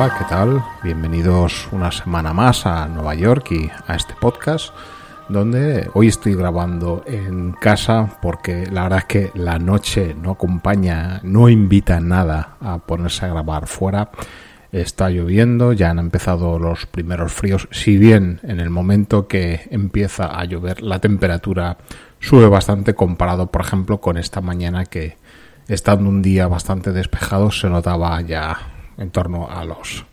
Hola, ¿qué tal? Bienvenidos una semana más a Nueva York y a este podcast donde hoy estoy grabando en casa porque la verdad es que la noche no acompaña, no invita nada a ponerse a grabar fuera. Está lloviendo, ya han empezado los primeros fríos, si bien en el momento que empieza a llover la temperatura sube bastante comparado, por ejemplo, con esta mañana que estando un día bastante despejado se notaba ya en torno a los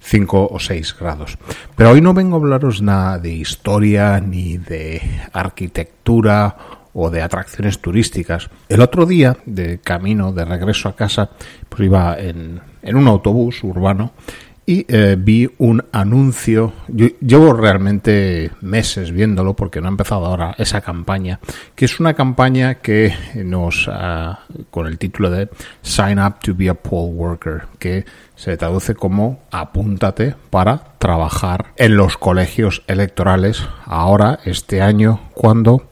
5 o 6 grados. Pero hoy no vengo a hablaros nada de historia ni de arquitectura o de atracciones turísticas. El otro día, de camino, de regreso a casa, pues iba en, en un autobús urbano y eh, vi un anuncio. Yo, llevo realmente meses viéndolo porque no ha empezado ahora esa campaña, que es una campaña que nos, uh, con el título de Sign Up to be a Poll Worker, que se traduce como apúntate para trabajar en los colegios electorales ahora, este año, cuando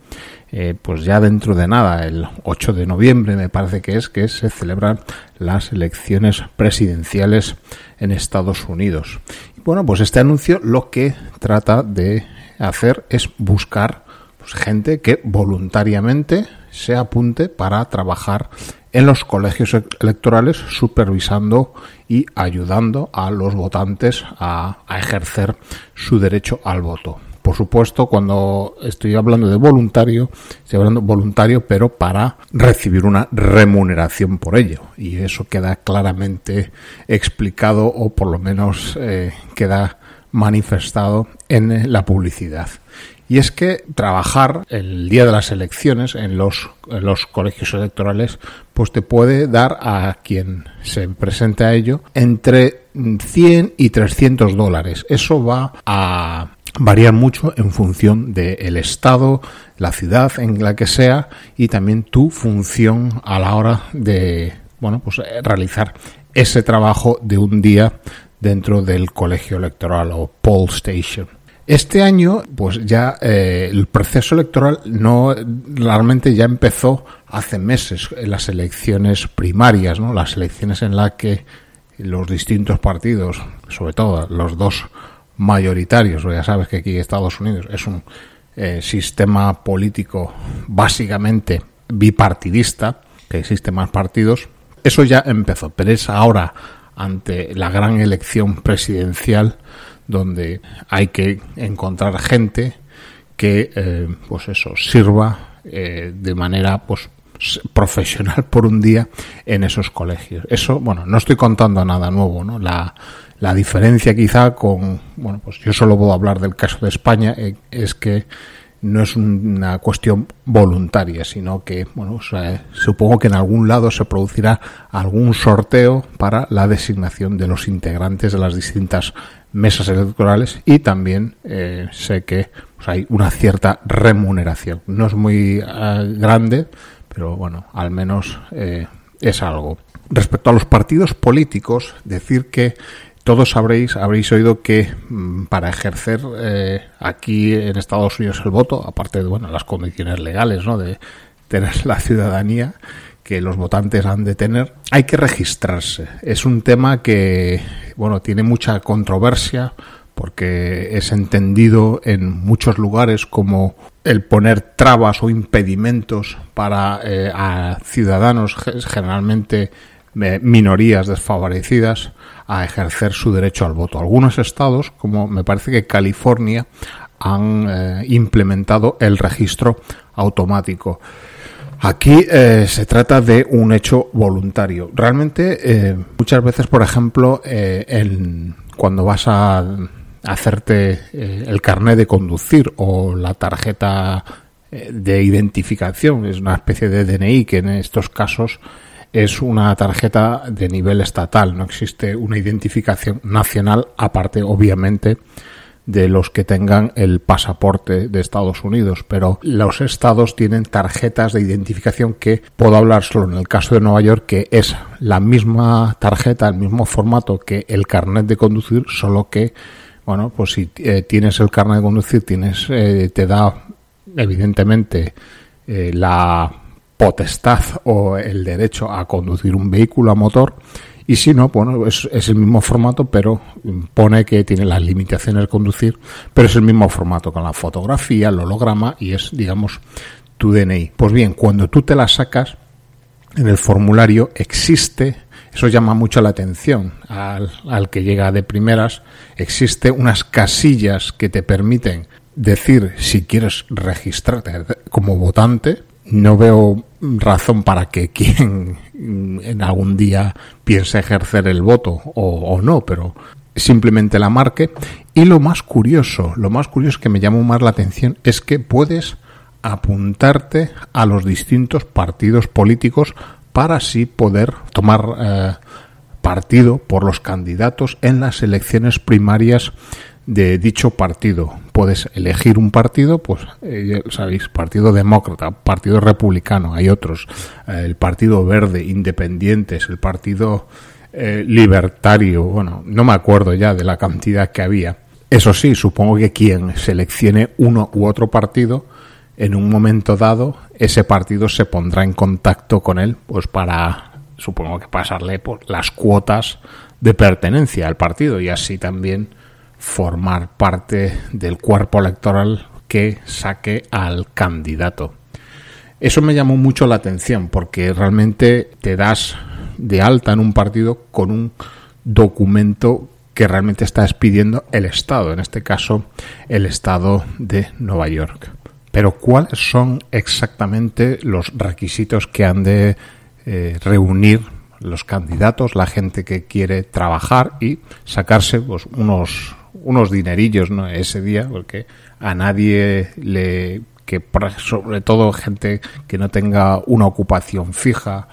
eh, pues ya dentro de nada, el 8 de noviembre me parece que es que se celebran las elecciones presidenciales en Estados Unidos. Y bueno, pues este anuncio lo que trata de hacer es buscar pues, gente que voluntariamente se apunte para trabajar en los colegios electorales supervisando y ayudando a los votantes a, a ejercer su derecho al voto por supuesto, cuando estoy hablando de voluntario, estoy hablando voluntario, pero para recibir una remuneración por ello. Y eso queda claramente explicado o por lo menos eh, queda manifestado en la publicidad. Y es que trabajar el día de las elecciones en los, en los colegios electorales, pues te puede dar a quien se presente a ello entre 100 y 300 dólares. Eso va a varían mucho en función del estado, la ciudad en la que sea y también tu función a la hora de bueno pues eh, realizar ese trabajo de un día dentro del colegio electoral o poll station. Este año, pues ya eh, el proceso electoral no realmente ya empezó hace meses en las elecciones primarias, ¿no? Las elecciones en las que los distintos partidos, sobre todo los dos mayoritarios. Ya sabes que aquí Estados Unidos es un eh, sistema político básicamente bipartidista, que existen más partidos. Eso ya empezó, pero es ahora ante la gran elección presidencial donde hay que encontrar gente que eh, pues eso sirva eh, de manera pues profesional por un día en esos colegios. Eso, bueno, no estoy contando nada nuevo, ¿no? La, la diferencia quizá con, bueno, pues yo solo puedo hablar del caso de España, eh, es que no es una cuestión voluntaria, sino que, bueno, supongo que en algún lado se producirá algún sorteo para la designación de los integrantes de las distintas mesas electorales y también eh, sé que pues, hay una cierta remuneración. No es muy eh, grande, pero bueno, al menos es algo. Respecto a los partidos políticos, decir que todos sabréis, habréis oído que mm, para ejercer eh, aquí en Estados Unidos el voto, aparte de bueno, las condiciones legales ¿no? de tener la ciudadanía que los votantes han de tener, hay que registrarse. Es un tema que bueno, tiene mucha controversia porque es entendido en muchos lugares como el poner trabas o impedimentos para eh, a ciudadanos generalmente minorías desfavorecidas a ejercer su derecho al voto. Algunos estados, como me parece que California, han eh, implementado el registro automático. Aquí eh, se trata de un hecho voluntario. Realmente, eh, muchas veces, por ejemplo, en, cuando vas a hacerte el carnet de conducir o la tarjeta de identificación, es una especie de DNI que en estos casos es una tarjeta de nivel estatal, no existe una identificación nacional aparte, obviamente, de los que tengan el pasaporte de Estados Unidos, pero los estados tienen tarjetas de identificación que puedo hablar solo en el caso de Nueva York, que es la misma tarjeta, el mismo formato que el carnet de conducir, solo que, bueno, pues si eh, tienes el carnet de conducir, tienes, eh, te da evidentemente eh, la potestad o el derecho a conducir un vehículo a motor y si no, bueno, es, el mismo formato, pero pone que tiene las limitaciones de conducir, pero es el mismo formato con la fotografía, el holograma y es, digamos, tu DNI. Pues bien, cuando tú te la sacas, en el formulario existe, eso llama mucho la atención al, al que llega de primeras, existe unas casillas que te permiten decir si quieres registrarte como votante, no veo razón para que quien en algún día piense ejercer el voto o, no, pero simplemente la marque. Y lo más curioso, lo más curioso que me llamó más la atención es que puedes apuntarte a los distintos partidos políticos para así poder tomar eh, partido por los candidatos en las elecciones primarias de dicho partido. Puedes elegir un partido, pues eh, sabéis, Partido Demócrata, Partido Republicano, hay otros, eh, el Partido Verde, Independientes, el Partido eh, Libertario, bueno, no me acuerdo ya de la cantidad que había. Eso sí, supongo que quien seleccione uno u otro partido, en un momento dado, ese partido se pondrá en contacto con él, pues para, supongo que pasarle por las cuotas de pertenencia al partido y así también formar parte del cuerpo electoral que saque al candidato. Eso me llamó mucho la atención porque realmente te das de alta en un partido con un documento que realmente está expidiendo el Estado, en este caso el Estado de Nueva York. Pero ¿cuáles son exactamente los requisitos que han de eh, reunir los candidatos, la gente que quiere trabajar y sacarse pues, unos unos dinerillos ¿no? ese día, porque a nadie le que sobre todo gente que no tenga una ocupación fija,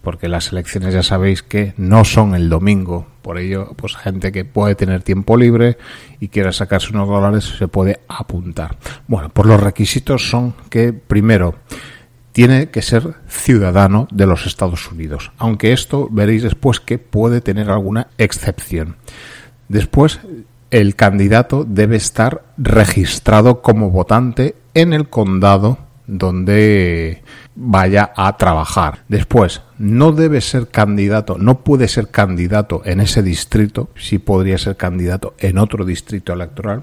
porque las elecciones ya sabéis que no son el domingo, por ello, pues gente que puede tener tiempo libre y quiera sacarse unos dólares se puede apuntar. Bueno, pues los requisitos son que primero tiene que ser ciudadano de los Estados Unidos, aunque esto veréis después que puede tener alguna excepción. Después el candidato debe estar registrado como votante en el condado donde vaya a trabajar. Después, no debe ser candidato, no puede ser candidato en ese distrito, si podría ser candidato en otro distrito electoral.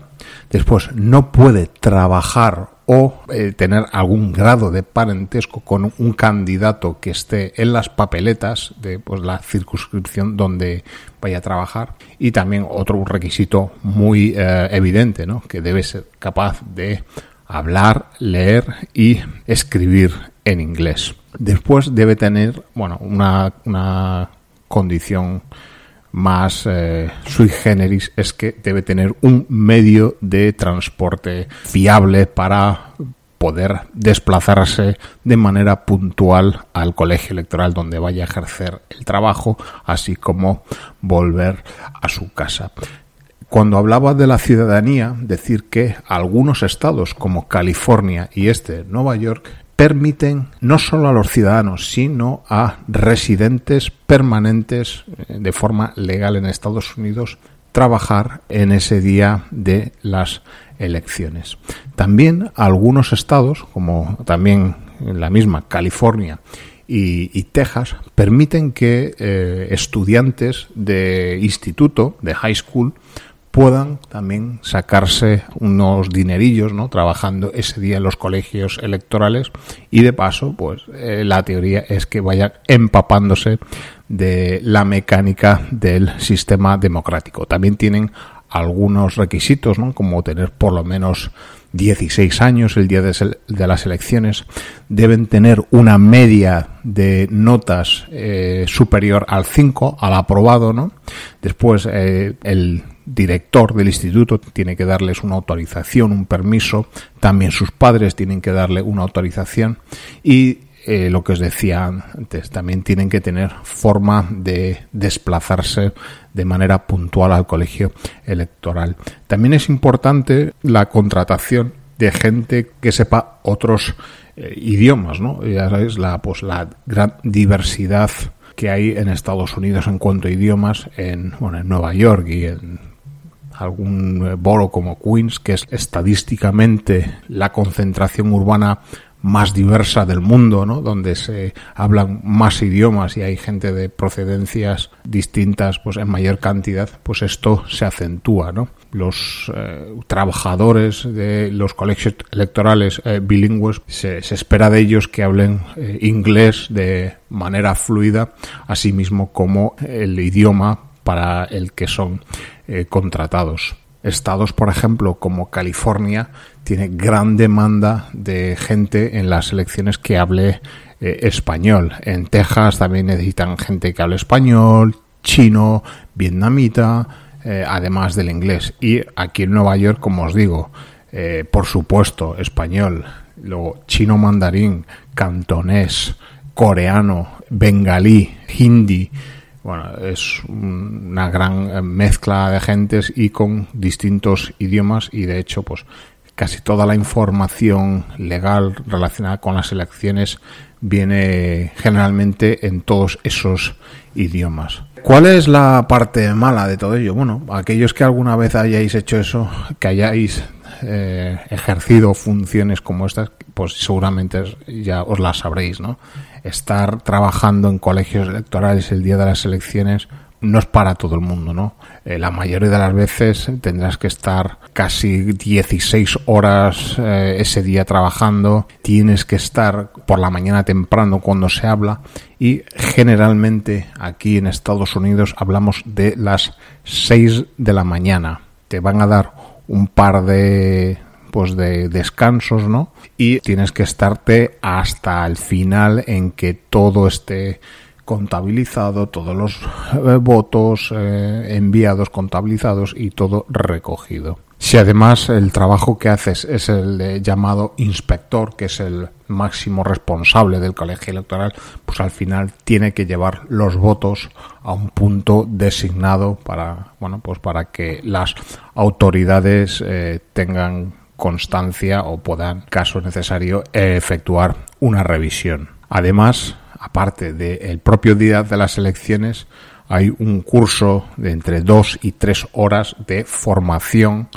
Después, no puede trabajar o eh, tener algún grado de parentesco con un candidato que esté en las papeletas de pues, la circunscripción donde vaya a trabajar. Y también otro requisito muy eh, evidente, que debe ser capaz de hablar, leer y escribir en inglés. Después debe tener, bueno, una, una condición más eh, sui generis es que debe tener un medio de transporte fiable para poder desplazarse de manera puntual al colegio electoral donde vaya a ejercer el trabajo, así como volver a su casa. Cuando hablaba de la ciudadanía, decir que algunos estados como California y este Nueva York permiten no solo a los ciudadanos, sino a residentes permanentes eh, de forma legal en Estados Unidos trabajar en ese día de las elecciones. También algunos estados, como también la misma California y, Texas, permiten que eh, estudiantes de instituto, de high school, puedan también sacarse unos dinerillos, ¿no? Trabajando ese día en los colegios electorales y de paso, pues eh, la teoría es que vayan empapándose de la mecánica del sistema democrático. También tienen algunos requisitos, ¿no? como tener por lo menos 16 años el día de, las elecciones, deben tener una media de notas eh, superior al 5, al aprobado, ¿no? Después eh, el director del instituto tiene que darles una autorización, un permiso, también sus padres tienen que darle una autorización y eh, lo que os decía antes, también tienen que tener forma de desplazarse de manera puntual al colegio electoral. También es importante la contratación de gente que sepa otros eh, idiomas, ¿no? Ya sabéis, la, pues, la gran diversidad que hay en Estados Unidos en cuanto a idiomas, en, bueno, en Nueva York y en algún boro como Queens, que es estadísticamente la concentración urbana más diversa del mundo, ¿no? donde se hablan más idiomas y hay gente de procedencias distintas pues en mayor cantidad, pues esto se acentúa. ¿no? Los eh, trabajadores de los colegios electorales eh, bilingües se, espera de ellos que hablen eh, inglés de manera fluida, así mismo como el idioma para el que son contratados. Estados, por ejemplo, como California, tiene gran demanda de gente en las elecciones que hable eh, español. En Texas también necesitan gente que hable español, chino, vietnamita, eh, además del inglés. Y aquí en Nueva York, como os digo, eh, por supuesto, español, luego chino mandarín, cantonés, coreano, bengalí, hindi, bueno, es una gran mezcla de gentes y con distintos idiomas y de hecho, pues casi toda la información legal relacionada con las elecciones viene generalmente en todos esos idiomas. ¿Cuál es la parte mala de todo ello? Bueno, aquellos que alguna vez hayáis hecho eso, que hayáis eh, ejercido funciones como estas, pues seguramente ya os las sabréis, ¿no? Estar trabajando en colegios electorales el día de las elecciones no es para todo el mundo, ¿no? Eh, la mayoría de las veces tendrás que estar casi 16 horas eh, ese día trabajando, tienes que estar por la mañana temprano cuando se habla y generalmente aquí en Estados Unidos hablamos de las 6 de la mañana. Te van a dar un par de pues de descansos, ¿no? Y tienes que estarte hasta el final en que todo esté contabilizado, todos los eh, votos eh, enviados, contabilizados y todo recogido. Si además el trabajo que haces es el llamado inspector, que es el máximo responsable del colegio electoral, pues al final tiene que llevar los votos a un punto designado para, bueno, pues para que las autoridades eh, tengan constancia o puedan, caso necesario, efectuar una revisión. Además, aparte del propio día de las elecciones, hay un curso de entre dos y tres horas de formación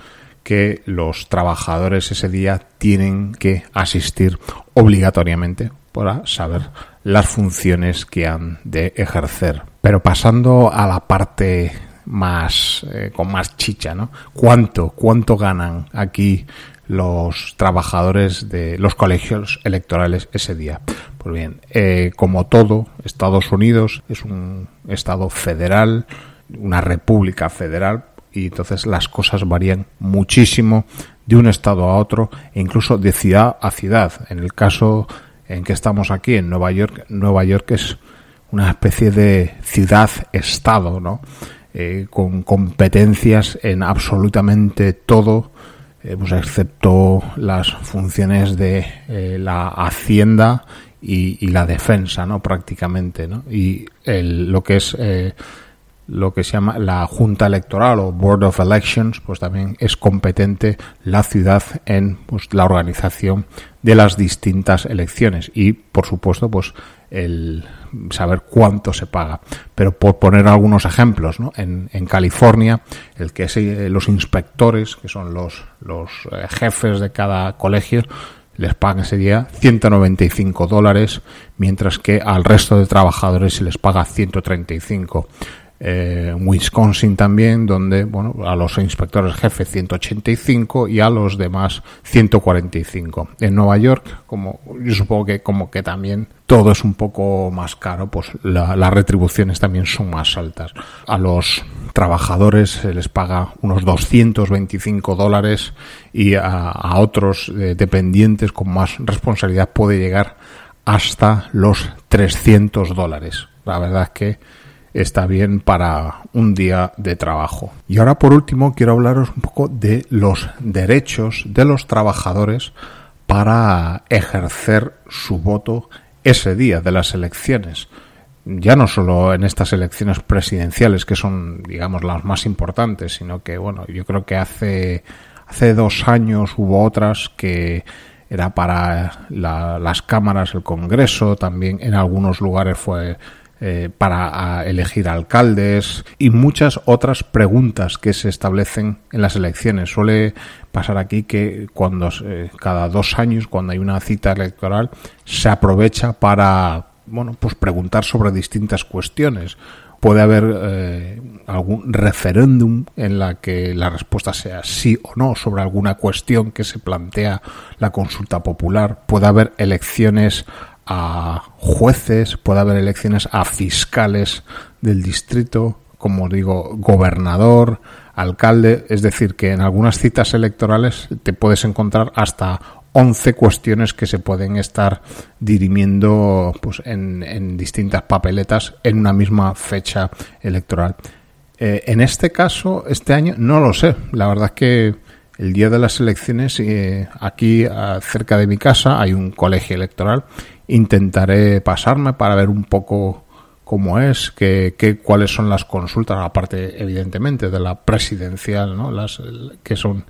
que los trabajadores ese día tienen que asistir obligatoriamente para saber las funciones que han de ejercer. Pero pasando a la parte más eh, con más chicha, ¿no? ¿Cuánto cuánto ganan aquí los trabajadores de los colegios electorales ese día? Pues bien, eh, como todo, Estados Unidos es un estado federal, una república federal, y entonces las cosas varían muchísimo de un estado a otro e incluso de ciudad a ciudad. En el caso en que estamos aquí, en Nueva York, Nueva York es una especie de ciudad-estado, ¿no? Eh, con competencias en absolutamente todo, eh, pues excepto las funciones de la hacienda y, la defensa, ¿no? Prácticamente, ¿no? Y el, lo que es eh, lo que se llama la Junta Electoral o Board of Elections, pues también es competente la ciudad en pues, la organización de las distintas elecciones y, por supuesto, pues el saber cuánto se paga. Pero por poner algunos ejemplos, ¿no? en, California, el que es eh, los inspectores, que son los, los eh, jefes de cada colegio, les pagan ese día 195 dólares, mientras que al resto de trabajadores se les paga 135. Eh, Wisconsin también, donde bueno, a los inspectores jefe 185 y a los demás 145. En Nueva York, como yo supongo que como que también todo es un poco más caro, pues las retribuciones también son más altas. A los trabajadores se les paga unos 225 dólares y a, a otros eh, dependientes con más responsabilidad puede llegar hasta los 300 dólares. La verdad es que está bien para un día de trabajo. Y ahora por último quiero hablaros un poco de los derechos de los trabajadores para ejercer su voto ese día de las elecciones. Ya no solo en estas elecciones presidenciales, que son, digamos, las más importantes, sino que, bueno, yo creo que hace, hace dos años hubo otras que era para las cámaras, el Congreso, también en algunos lugares fue eh, para elegir alcaldes y muchas otras preguntas que se establecen en las elecciones. Suele pasar aquí que cuando eh, cada dos años, cuando hay una cita electoral, se aprovecha para bueno, pues preguntar sobre distintas cuestiones. Puede haber eh, algún referéndum en la que la respuesta sea sí o no sobre alguna cuestión que se plantea la consulta popular. Puede haber elecciones a jueces, puede haber elecciones a fiscales del distrito, como digo, gobernador, alcalde, es decir, que en algunas citas electorales te puedes encontrar hasta 11 cuestiones que se pueden estar dirimiendo pues, en, distintas papeletas en una misma fecha electoral. Eh, en este caso, este año, no lo sé. La verdad es que el día de las elecciones, eh, aquí cerca de mi casa hay un colegio electoral intentaré pasarme para ver un poco cómo es, qué, cuáles son las consultas, aparte evidentemente de la presidencial, ¿no? las que son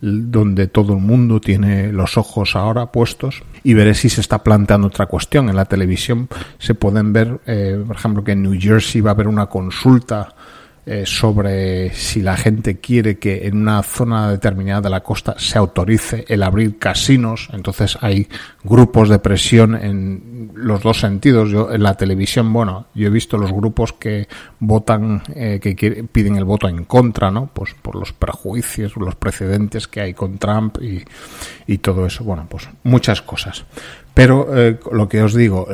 donde todo el mundo tiene los ojos ahora puestos y veré si se está planteando otra cuestión. En la televisión se pueden ver, eh, por ejemplo, que en New Jersey va a haber una consulta eh, sobre si la gente quiere que en una zona determinada de la costa se autorice el abrir casinos. Entonces hay grupos de presión en los dos sentidos. Yo en la televisión, bueno, yo he visto los grupos que votan, eh, que piden el voto en contra, ¿no? Pues por los prejuicios, los precedentes que hay con Trump y, y todo eso. Bueno, pues muchas cosas. Pero eh, lo que os digo,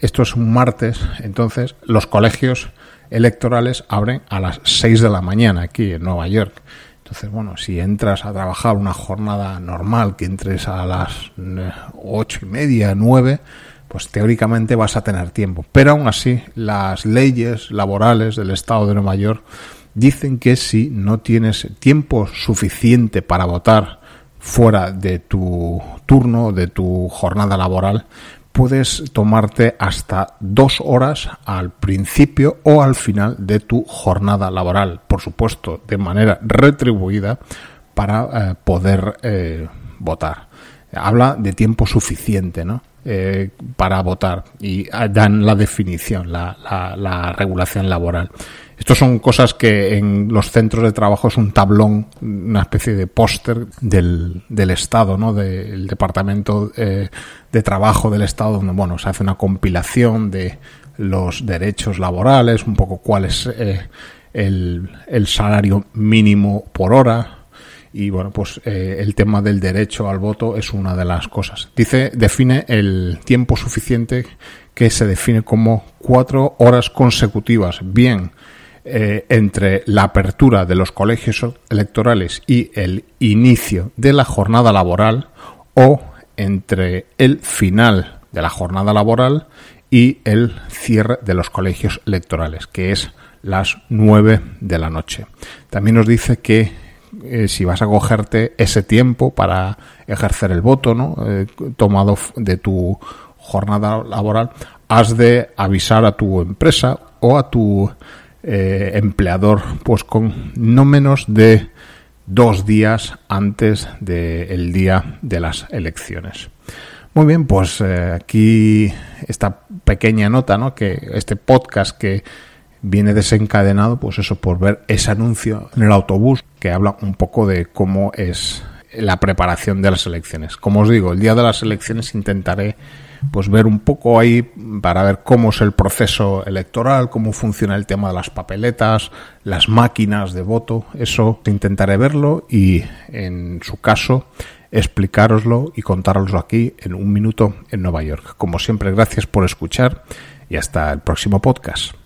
esto es un martes, entonces los colegios electorales abren a las 6 de la mañana aquí en Nueva York. Entonces, bueno, si entras a trabajar una jornada normal, que entres a las eh, ocho y media, nueve, pues teóricamente vas a tener tiempo. Pero aún así, las leyes laborales del Estado de Nueva York dicen que si no tienes tiempo suficiente para votar fuera de tu turno, de tu jornada laboral, puedes tomarte hasta dos horas al principio o al final de tu jornada laboral, por supuesto, de manera retribuida para eh, poder eh, votar. Habla de tiempo suficiente, ¿no? Eh, para votar y dan la definición, la, la regulación laboral. Estos son cosas que en los centros de trabajo es un tablón, una especie de póster del, Estado, ¿no? Del Departamento eh, de Trabajo del Estado, donde, bueno, se hace una compilación de los derechos laborales, un poco cuál es eh, el, el, salario mínimo por hora, y bueno, pues eh, el tema del derecho al voto es una de las cosas. Dice, define el tiempo suficiente que se define como cuatro horas consecutivas. Bien, eh, entre la apertura de los colegios electorales y el inicio de la jornada laboral o entre el final de la jornada laboral y el cierre de los colegios electorales, que es las 9 de la noche. También nos dice que eh, si vas a cogerte ese tiempo para ejercer el voto, ¿no? Eh, tomado de tu jornada laboral, has de avisar a tu empresa o a tu eh, empleador, pues con no menos de dos días antes del día de las elecciones. Muy bien, pues eh, aquí esta pequeña nota, ¿no? Que este podcast que viene desencadenado, pues eso, por ver ese anuncio en el autobús que habla un poco de cómo es la preparación de las elecciones. Como os digo, el día de las elecciones intentaré pues ver un poco ahí para ver cómo es el proceso electoral, cómo funciona el tema de las papeletas, las máquinas de voto, eso intentaré verlo y en su caso explicároslo y contároslo aquí en un minuto en Nueva York. Como siempre, gracias por escuchar y hasta el próximo podcast.